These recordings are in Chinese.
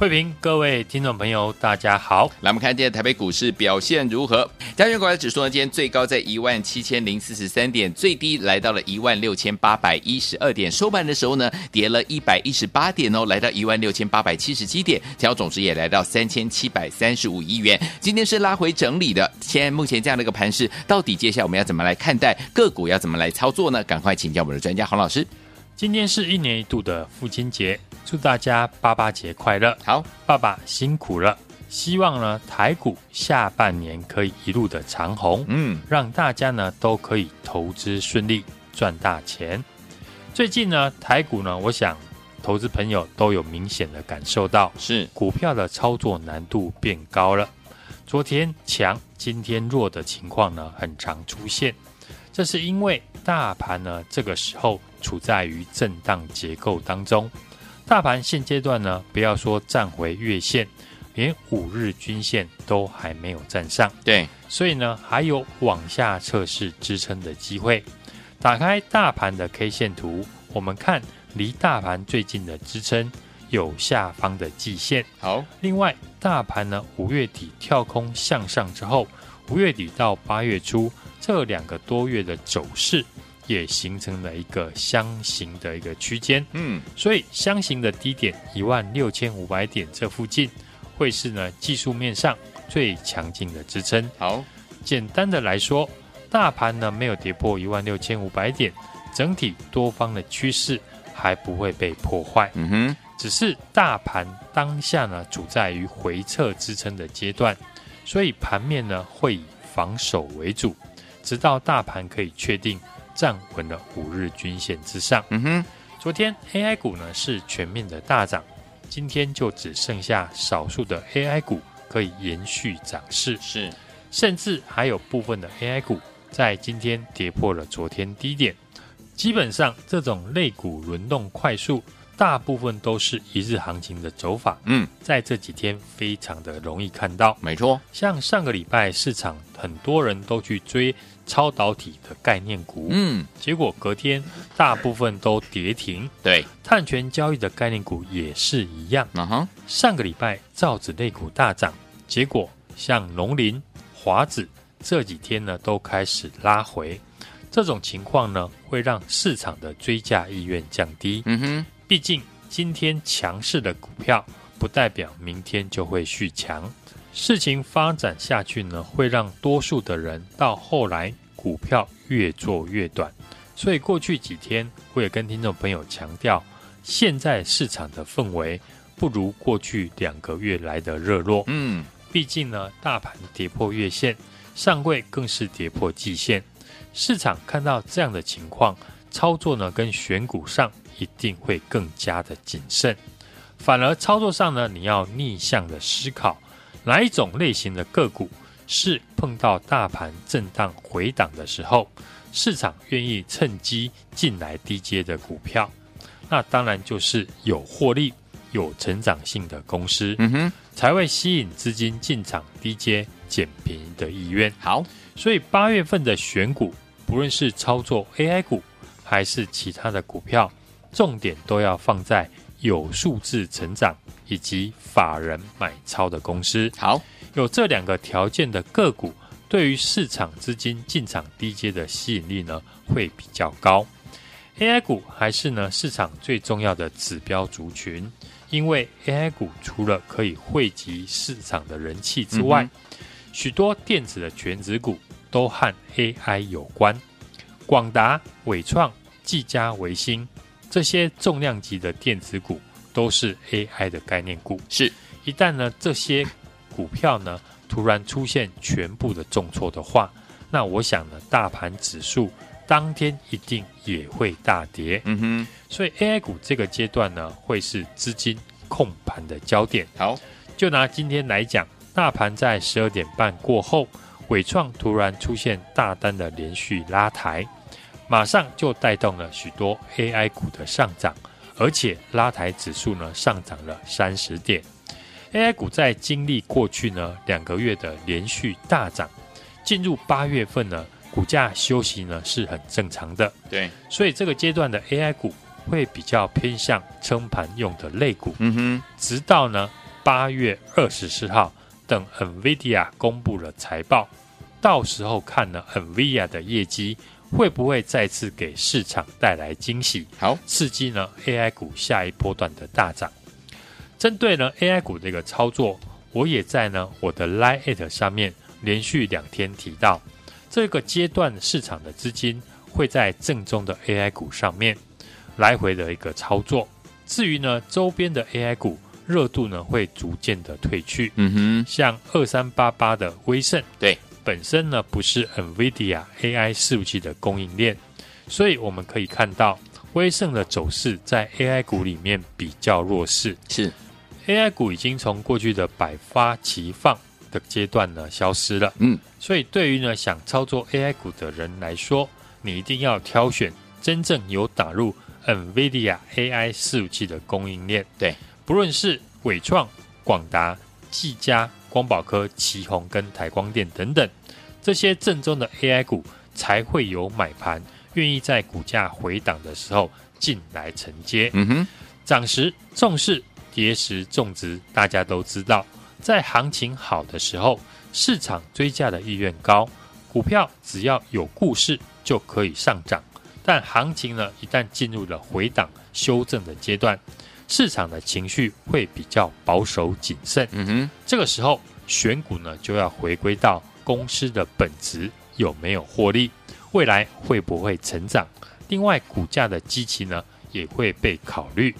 慧平，各位听众朋友，大家好。来，我们看今天台北股市表现如何？加权股价指数呢，今天最高在一万七千零四十三点，最低来到了一万六千八百一十二点。收盘的时候呢，跌了一百一十八点哦，来到一万六千八百七十七点，成交总值也来到三千七百三十五亿元。今天是拉回整理的。现在目前这样的一个盘势，到底接下来我们要怎么来看待个股，要怎么来操作呢？赶快请教我们的专家洪老师。今天是一年一度的父亲节，祝大家爸爸节快乐！好，爸爸辛苦了。希望呢，台股下半年可以一路的长红，嗯，让大家呢都可以投资顺利，赚大钱。最近呢，台股呢，我想投资朋友都有明显的感受到，是股票的操作难度变高了。昨天强，今天弱的情况呢，很常出现。这是因为大盘呢，这个时候处在于震荡结构当中。大盘现阶段呢，不要说站回月线，连五日均线都还没有站上。对，所以呢，还有往下测试支撑的机会。打开大盘的 K 线图，我们看离大盘最近的支撑有下方的季线。好，另外，大盘呢，五月底跳空向上之后，五月底到八月初。这两个多月的走势也形成了一个箱形的一个区间，嗯，所以箱形的低点一万六千五百点这附近会是呢技术面上最强劲的支撑。好，简单的来说，大盘呢没有跌破一万六千五百点，整体多方的趋势还不会被破坏。嗯哼，只是大盘当下呢处在于回撤支撑的阶段，所以盘面呢会以防守为主。直到大盘可以确定站稳了五日均线之上。嗯哼，昨天 AI 股呢是全面的大涨，今天就只剩下少数的 AI 股可以延续涨势。是，甚至还有部分的 AI 股在今天跌破了昨天低点。基本上这种类股轮动快速，大部分都是一日行情的走法。嗯，在这几天非常的容易看到。没错，像上个礼拜市场很多人都去追。超导体的概念股，嗯，结果隔天大部分都跌停。对，碳权交易的概念股也是一样。嗯哼，上个礼拜造纸类股大涨，结果像农林、华子这几天呢都开始拉回。这种情况呢会让市场的追价意愿降低。嗯哼，毕竟今天强势的股票不代表明天就会续强。事情发展下去呢，会让多数的人到后来股票越做越短。所以过去几天我也跟听众朋友强调，现在市场的氛围不如过去两个月来的热络。嗯，毕竟呢，大盘跌破月线，上柜更是跌破季线。市场看到这样的情况，操作呢跟选股上一定会更加的谨慎。反而操作上呢，你要逆向的思考。哪一种类型的个股是碰到大盘震荡回档的时候，市场愿意趁机进来低阶的股票？那当然就是有获利、有成长性的公司，嗯哼，才会吸引资金进场低阶捡便宜的意愿。好，所以八月份的选股，不论是操作 AI 股还是其他的股票，重点都要放在有数字成长。以及法人买超的公司，好，有这两个条件的个股，对于市场资金进场低阶的吸引力呢，会比较高。AI 股还是呢市场最重要的指标族群，因为 AI 股除了可以汇集市场的人气之外，嗯、许多电子的权值股都和 AI 有关，广达、伟创、技嘉、微星这些重量级的电子股。都是 AI 的概念股，是一旦呢这些股票呢突然出现全部的重挫的话，那我想呢大盘指数当天一定也会大跌。嗯哼，所以 AI 股这个阶段呢会是资金控盘的焦点。好，就拿今天来讲，大盘在十二点半过后，伟创突然出现大单的连续拉抬，马上就带动了许多 AI 股的上涨。而且拉抬指数呢上涨了三十点。AI 股在经历过去呢两个月的连续大涨，进入八月份呢股价休息呢是很正常的。对，所以这个阶段的 AI 股会比较偏向撑盘用的类股。嗯哼，直到呢八月二十四号，等 NVIDIA 公布了财报，到时候看呢 NVIDIA 的业绩会不会再次给市场带来惊喜，好刺激呢 AI 股下一波段的大涨。针对呢 AI 股这个操作，我也在呢我的 Line@ 上面连续两天提到，这个阶段市场的资金会在正宗的 AI 股上面来回的一个操作。至于呢周边的 AI 股热度呢会逐渐的退去。嗯哼，像二三八八的威盛，对，本身呢不是 NVIDIA AI 伺服器的供应链，所以我们可以看到威盛的走势在 AI 股里面比较弱势。是。AI 股已经从过去的百发齐放的阶段呢消失了，嗯，所以对于呢想操作 AI 股的人来说，你一定要挑选真正有打入 NVIDIA AI 伺服器的供应链，对，不论是伟创、广达、技嘉、光宝科、奇宏跟台光电等等这些正宗的 AI 股，才会有买盘愿意在股价回档的时候进来承接，嗯哼，涨时重视。跌时重值，大家都知道，在行情好的时候，市场追价的意愿高，股票只要有故事就可以上涨。但行情呢，一旦进入了回档修正的阶段，市场的情绪会比较保守谨慎。嗯哼，这个时候选股呢，就要回归到公司的本质有没有获利，未来会不会成长。另外，股价的基期呢，也会被考虑。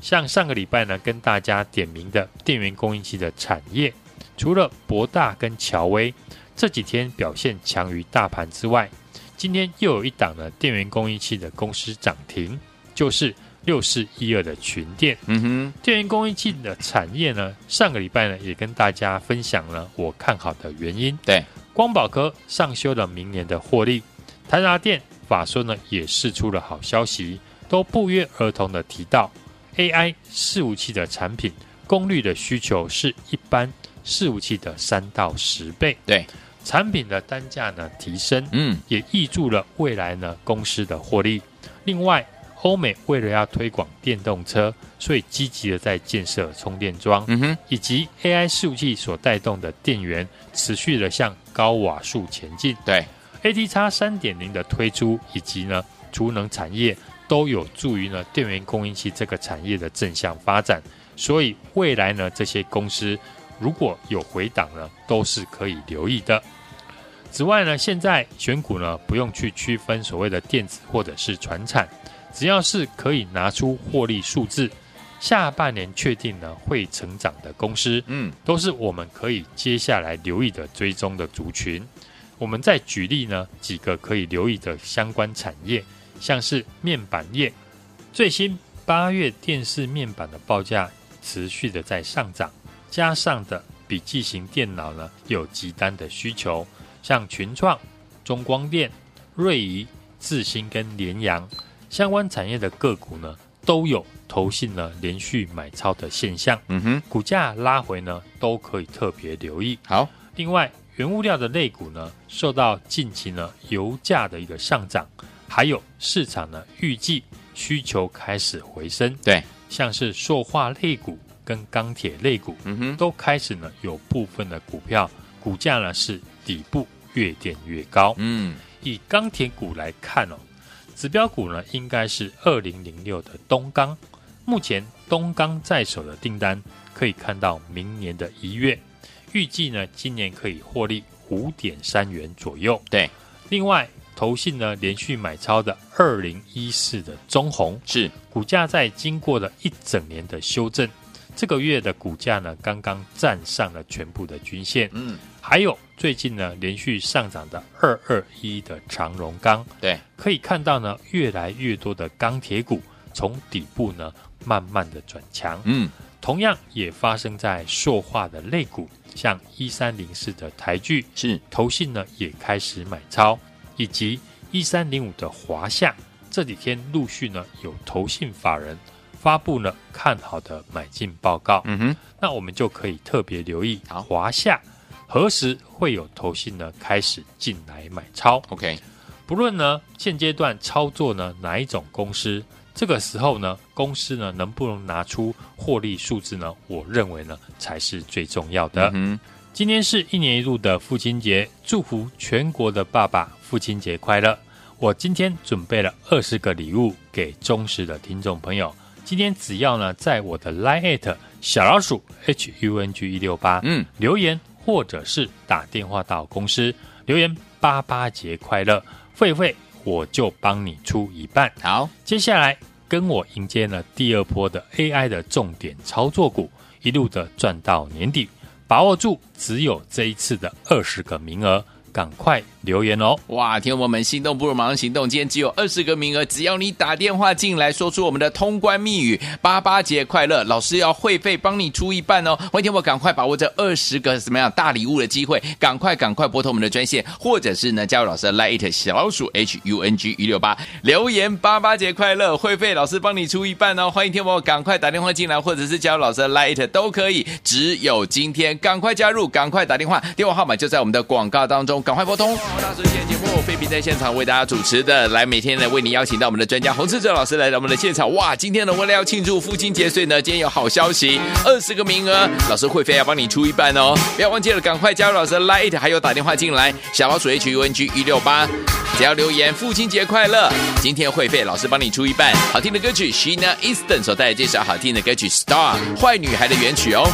像上个礼拜呢，跟大家点名的电源供应器的产业，除了博大跟乔威这几天表现强于大盘之外，今天又有一档呢电源供应器的公司涨停，就是六四一二的群电。嗯哼，电源供应器的产业呢，上个礼拜呢也跟大家分享了我看好的原因。对，光宝科上修了明年的获利，台达电法说呢也释出了好消息，都不约而同的提到。AI 伺服器的产品功率的需求是一般伺服器的三到十倍。对，产品的单价呢提升，嗯，也挹注了未来呢公司的获利。另外，欧美为了要推广电动车，所以积极的在建设充电桩，嗯哼，以及 AI 伺服器所带动的电源持续的向高瓦数前进。对，ATX 三点零的推出，以及呢储能产业。都有助于呢电源供应器这个产业的正向发展，所以未来呢这些公司如果有回档呢，都是可以留意的。此外呢，现在选股呢不用去区分所谓的电子或者是传产，只要是可以拿出获利数字，下半年确定呢会成长的公司，嗯，都是我们可以接下来留意的追踪的族群。我们再举例呢几个可以留意的相关产业。像是面板业，最新八月电视面板的报价持续的在上涨，加上的笔记型电脑呢有极单的需求，像群创、中光电、瑞仪、智新跟联阳相关产业的个股呢都有投信呢连续买超的现象，嗯哼，股价拉回呢都可以特别留意。好，另外原物料的类股呢受到近期呢油价的一个上涨。还有市场呢，预计需求开始回升，对，像是塑化类股跟钢铁类股，嗯哼，都开始呢有部分的股票股价呢是底部越垫越高，嗯，以钢铁股来看哦，指标股呢应该是二零零六的东钢，目前东钢在手的订单可以看到明年的一月，预计呢今年可以获利五点三元左右，对，另外。投信呢连续买超的二零一四的中红。是。股价在经过了一整年的修正，这个月的股价呢刚刚站上了全部的均线。嗯，还有最近呢连续上涨的二二一的长荣钢，对，可以看到呢越来越多的钢铁股从底部呢慢慢的转强。嗯，同样也发生在塑化的类股，像一三零四的台聚是投信呢也开始买超。以及一三零五的华夏，这几天陆续呢有投信法人发布了看好的买进报告，嗯哼，那我们就可以特别留意华夏何时会有投信呢开始进来买超。OK，不论呢现阶段操作呢哪一种公司，这个时候呢公司呢能不能拿出获利数字呢？我认为呢才是最重要的。嗯，今天是一年一度的父亲节，祝福全国的爸爸父亲节快乐。我今天准备了二十个礼物给忠实的听众朋友。今天只要呢，在我的 Line@ 小老鼠 H U N G 一六八，嗯，留言或者是打电话到公司留言“八八节快乐”，会会我就帮你出一半。好，接下来跟我迎接呢第二波的 AI 的重点操作股，一路的赚到年底，把握住只有这一次的二十个名额。赶快留言哦！哇，听我们心动不如马上行动，今天只有二十个名额，只要你打电话进来，说出我们的通关密语“八八节快乐”，老师要会费帮你出一半哦。欢迎天我赶快把握这二十个什么样大礼物的机会，赶快赶快拨通我们的专线，或者是呢加入老师的 Light 小鼠 H U N G 一六八留言“八八节快乐”，会费老师帮你出一半哦。欢迎听我赶快打电话进来，或者是加入老师的 Light 都可以，只有今天赶快加入，赶快打电话，电话号码就在我们的广告当中。赶快拨通！大师，今天节目飞平在现场为大家主持的，来每天呢为你邀请到我们的专家洪志哲老师来到我们的现场。哇，今天呢为了要庆祝父亲节，所以呢今天有好消息，二十个名额，老师会费要帮你出一半哦，不要忘记了，赶快加入老师的 light，还有打电话进来，小老鼠 H U N G 一六八，只要留言父亲节快乐，今天会费老师帮你出一半。好听的歌曲，Sheena Easton 所带来这首好听的歌曲《Star》，坏女孩的原曲哦。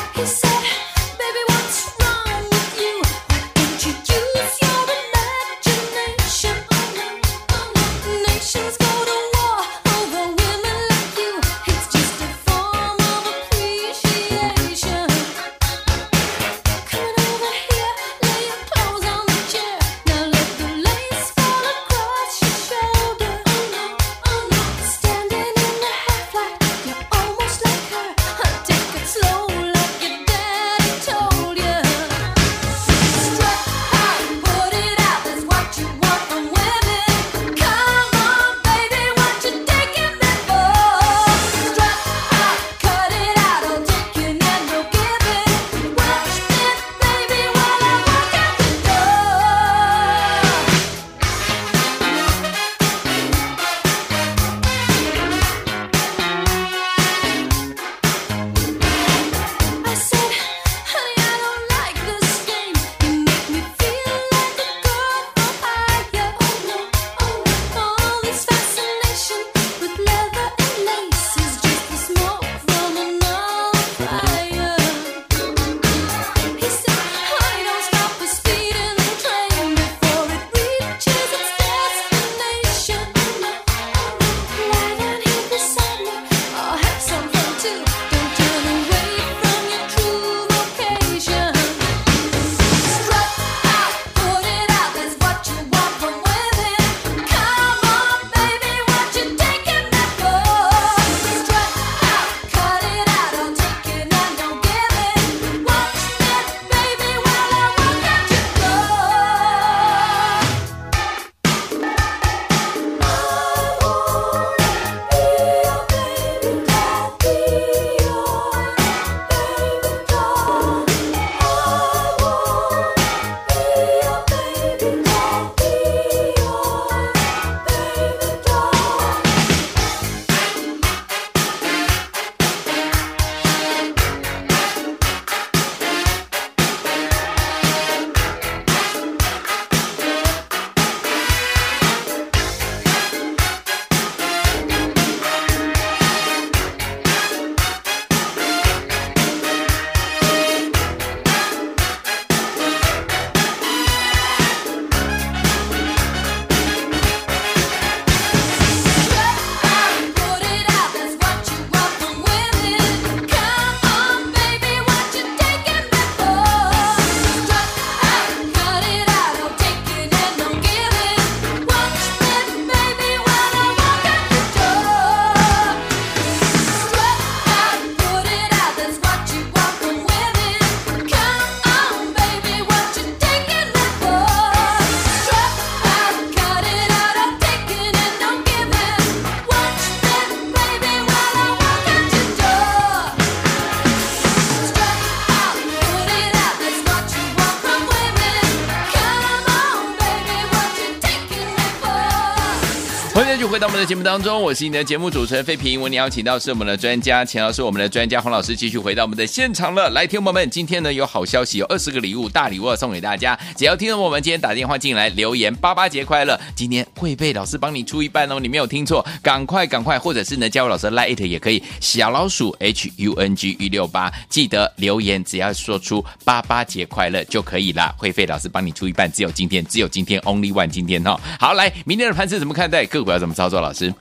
回到我们的节目当中，我是你的节目主持人费平。为你邀请到是我们的专家，钱老师，我们的专家洪老师，继续回到我们的现场了。来，听众朋友们，今天呢有好消息，有二十个礼物，大礼物要送给大家。只要听到我们今天打电话进来留言“八八节快乐”，今天会被老师帮你出一半哦。你没有听错，赶快赶快，或者是呢加入老师的 Line 也可以，小老鼠 H U N G 一六八，记得留言，只要说出“八八节快乐”就可以啦。会费老师帮你出一半，只有今天，只有今天，Only One，今天、哦。好，来，明天的盘势怎么看待？个股要怎么操作？老师，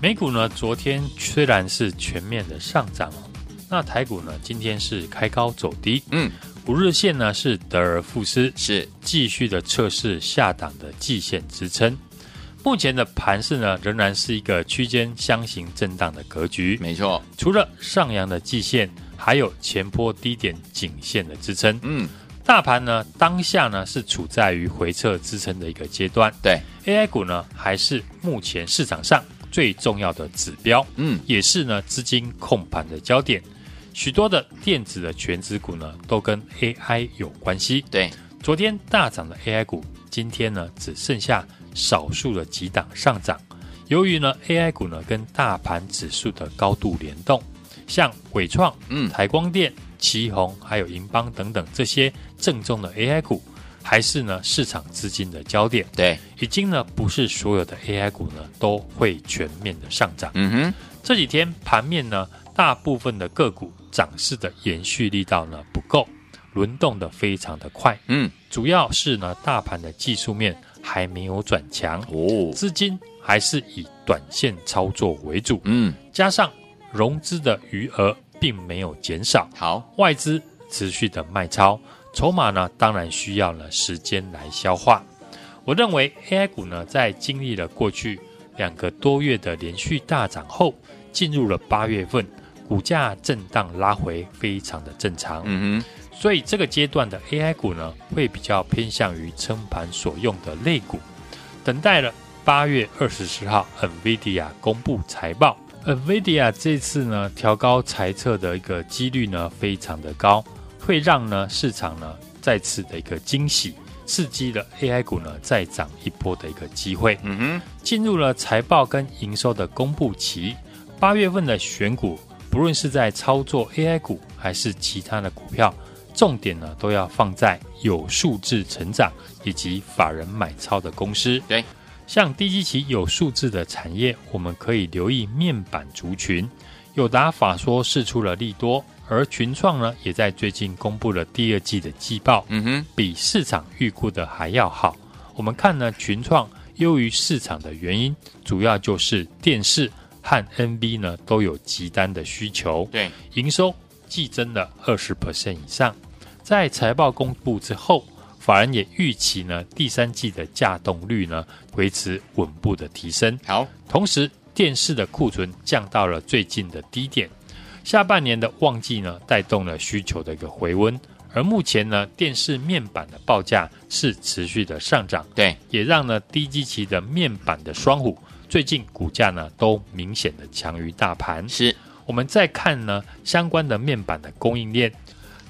美股呢？昨天虽然是全面的上涨，那台股呢？今天是开高走低。嗯，五日线呢是得而复失，是继续的测试下档的季线支撑。目前的盘势呢，仍然是一个区间箱型震荡的格局。没错，除了上扬的季线，还有前波低点颈线的支撑。嗯。大盘呢，当下呢是处在于回撤支撑的一个阶段。对，AI 股呢还是目前市场上最重要的指标，嗯，也是呢资金控盘的焦点。许多的电子的全值股呢都跟 AI 有关系。对，昨天大涨的 AI 股，今天呢只剩下少数的几档上涨。由于呢 AI 股呢跟大盘指数的高度联动，像伟创、嗯，台光电。奇鋐还有银邦等等这些正宗的 AI 股，还是呢市场资金的焦点。对，已经呢不是所有的 AI 股呢都会全面的上涨。嗯哼，这几天盘面呢大部分的个股涨势的延续力道呢不够，轮动的非常的快。嗯，主要是呢大盘的技术面还没有转强哦，资金还是以短线操作为主。嗯，加上融资的余额。并没有减少，好，外资持续的卖超，筹码呢，当然需要呢时间来消化。我认为 AI 股呢，在经历了过去两个多月的连续大涨后，进入了八月份，股价震荡拉回，非常的正常。嗯哼，所以这个阶段的 AI 股呢，会比较偏向于撑盘所用的类股，等待了八月二十四号 NVIDIA 公布财报。NVIDIA 这次呢调高裁测的一个几率呢非常的高，会让呢市场呢再次的一个惊喜，刺激了 AI 股呢再涨一波的一个机会。嗯哼，进入了财报跟营收的公布期，八月份的选股，不论是在操作 AI 股还是其他的股票，重点呢都要放在有数字成长以及法人买超的公司。对。像低基期有数字的产业，我们可以留意面板族群。有达法说释出了利多，而群创呢，也在最近公布了第二季的季报，嗯哼，比市场预估的还要好。我们看呢，群创优于市场的原因，主要就是电视和 NB 呢都有极单的需求，对，营收季增了二十 percent 以上。在财报公布之后。法人也预期呢，第三季的价动率呢维持稳步的提升。好，同时电视的库存降到了最近的低点，下半年的旺季呢带动了需求的一个回温。而目前呢，电视面板的报价是持续的上涨，对，也让呢低基期的面板的双虎最近股价呢都明显的强于大盘。是，我们再看呢相关的面板的供应链。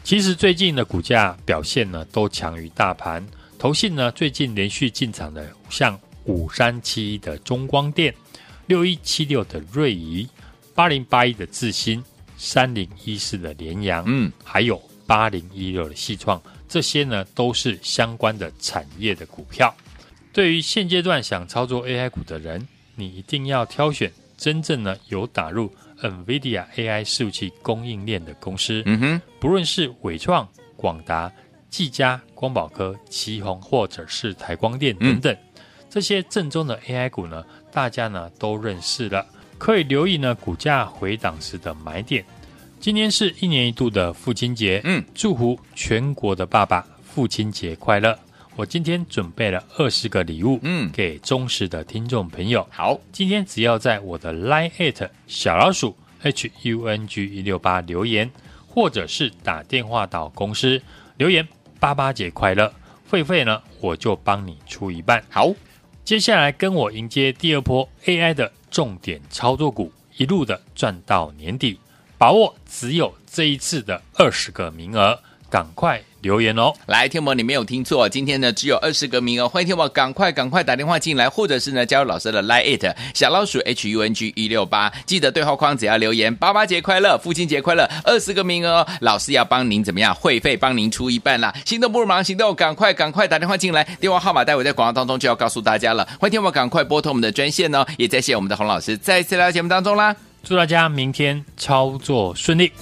其实最近的股价表现呢，都强于大盘。投信呢，最近连续进场的，像五三七一的中光电、六一七六的瑞仪、八零八一的智新、三零一四的联阳，嗯，还有八零一六的矽创，这些呢都是相关的产业的股票。对于现阶段想操作 AI 股的人，你一定要挑选真正呢有打入。NVIDIA AI 服务器供应链的公司，嗯哼，不论是伟创、广达、技嘉、光宝科、奇宏，或者是台光电等等，嗯、这些正宗的 AI 股呢，大家呢都认识了，可以留意呢股价回档时的买点。今天是一年一度的父亲节，嗯，祝福全国的爸爸父亲节快乐。我今天准备了二十个礼物，嗯，给忠实的听众朋友。好，今天只要在我的 Line@ 小老鼠 H U N G 一六八留言，或者是打电话到公司留言“八八节快乐”，费费呢我就帮你出一半。好，接下来跟我迎接第二波 AI 的重点操作股，一路的赚到年底，把握只有这一次的二十个名额，赶快留言哦。来，天魔，你没有听错，今天呢只有二十个名额，欢迎天魔赶快赶快打电话进来，或者是呢加入老师的 Line it 小老鼠 H U N G 一六八，记得对话框只要留言爸爸节快乐，父亲节快乐，二十个名额哦，老师要帮您怎么样？会费帮您出一半啦，心动不如忙行动，赶快赶快打电话进来，电话号码待会在广告当中就要告诉大家了，欢迎天魔赶快拨通我们的专线哦，也再谢谢我们的洪老师再次来到节目当中啦，祝大家明天操作顺利。